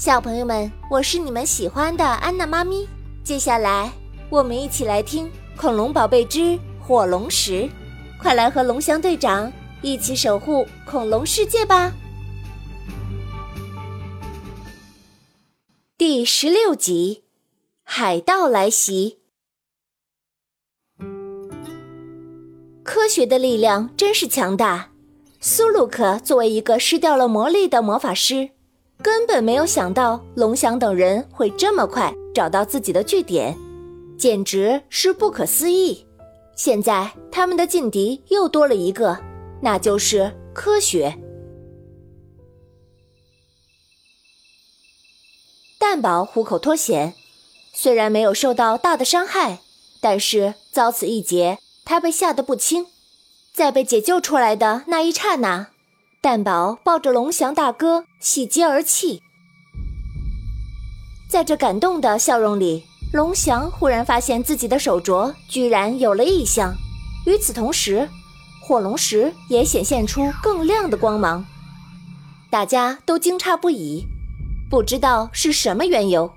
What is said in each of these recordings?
小朋友们，我是你们喜欢的安娜妈咪。接下来，我们一起来听《恐龙宝贝之火龙石》，快来和龙翔队长一起守护恐龙世界吧！第十六集，海盗来袭。科学的力量真是强大。苏鲁克作为一个失掉了魔力的魔法师。根本没有想到龙翔等人会这么快找到自己的据点，简直是不可思议。现在他们的劲敌又多了一个，那就是科学。蛋宝虎口脱险，虽然没有受到大的伤害，但是遭此一劫，他被吓得不轻。在被解救出来的那一刹那。蛋宝抱着龙翔大哥喜极而泣，在这感动的笑容里，龙翔忽然发现自己的手镯居然有了异象。与此同时，火龙石也显现出更亮的光芒。大家都惊诧不已，不知道是什么缘由。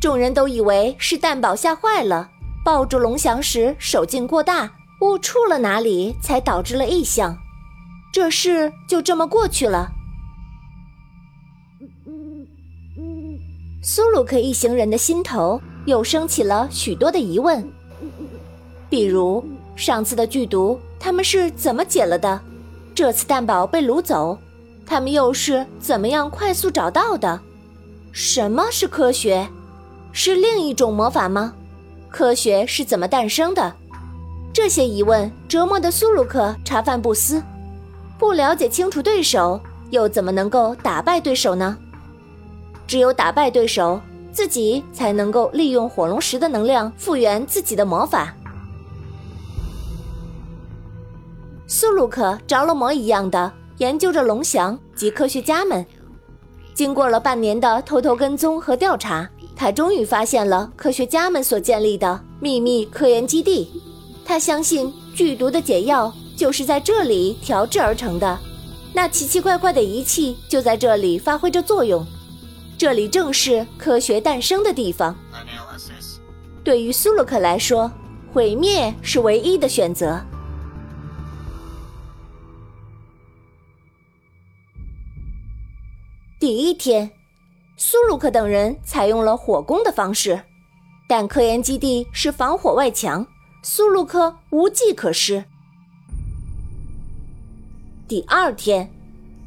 众人都以为是蛋宝吓坏了，抱住龙翔时手劲过大，误触了哪里，才导致了异象。这事就这么过去了。苏鲁克一行人的心头又升起了许多的疑问，比如上次的剧毒他们是怎么解了的？这次蛋宝被掳走，他们又是怎么样快速找到的？什么是科学？是另一种魔法吗？科学是怎么诞生的？这些疑问折磨的苏鲁克茶饭不思。不了解清楚对手，又怎么能够打败对手呢？只有打败对手，自己才能够利用火龙石的能量复原自己的魔法。苏鲁克着了魔一样的研究着龙翔及科学家们。经过了半年的偷偷跟踪和调查，他终于发现了科学家们所建立的秘密科研基地。他相信剧毒的解药。就是在这里调制而成的，那奇奇怪怪的仪器就在这里发挥着作用。这里正是科学诞生的地方。对于苏鲁克来说，毁灭是唯一的选择。第一天，苏鲁克等人采用了火攻的方式，但科研基地是防火外墙，苏鲁克无计可施。第二天，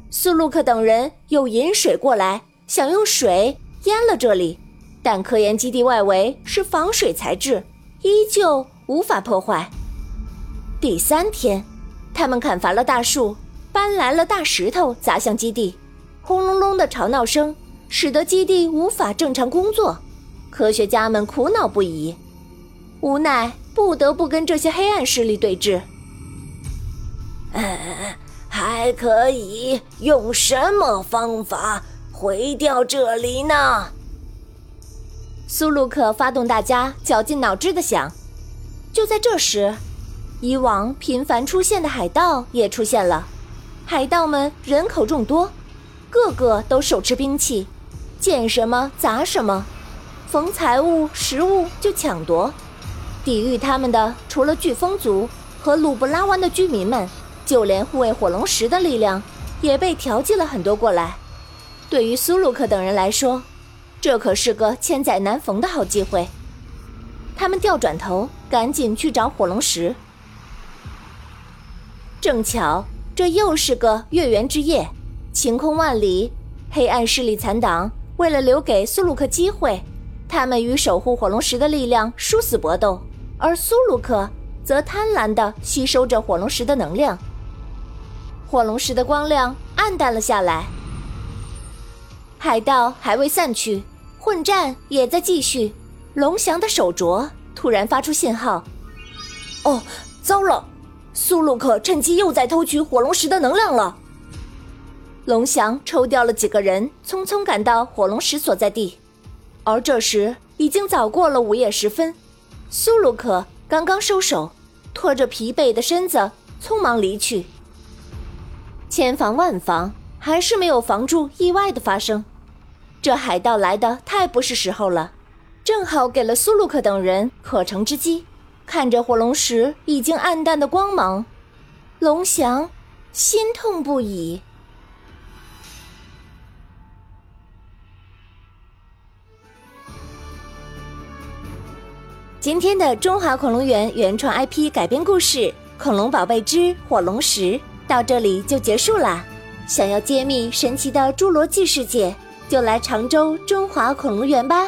苏鲁克等人又引水过来，想用水淹了这里，但科研基地外围是防水材质，依旧无法破坏。第三天，他们砍伐了大树，搬来了大石头砸向基地，轰隆隆的吵闹声使得基地无法正常工作，科学家们苦恼不已，无奈不得不跟这些黑暗势力对峙。还可以用什么方法毁掉这里呢？苏鲁克发动大家绞尽脑汁的想。就在这时，以往频繁出现的海盗也出现了。海盗们人口众多，个个都手持兵器，见什么砸什么，逢财物食物就抢夺。抵御他们的，除了飓风族和鲁布拉湾的居民们。就连护卫火龙石的力量也被调剂了很多过来。对于苏鲁克等人来说，这可是个千载难逢的好机会。他们调转头，赶紧去找火龙石。正巧这又是个月圆之夜，晴空万里。黑暗势力残党为了留给苏鲁克机会，他们与守护火龙石的力量殊死搏斗，而苏鲁克则贪婪地吸收着火龙石的能量。火龙石的光亮暗淡了下来，海盗还未散去，混战也在继续。龙翔的手镯突然发出信号，哦，糟了！苏鲁克趁机又在偷取火龙石的能量了。龙翔抽调了几个人，匆匆赶到火龙石所在地，而这时已经早过了午夜时分。苏鲁克刚刚收手，拖着疲惫的身子匆忙离去。千防万防，还是没有防住意外的发生。这海盗来的太不是时候了，正好给了苏鲁克等人可乘之机。看着火龙石已经暗淡的光芒，龙翔心痛不已。今天的中华恐龙园原创 IP 改编故事《恐龙宝贝之火龙石》到这里就结束啦。想要揭秘神奇的侏罗纪世界，就来常州中华恐龙园吧。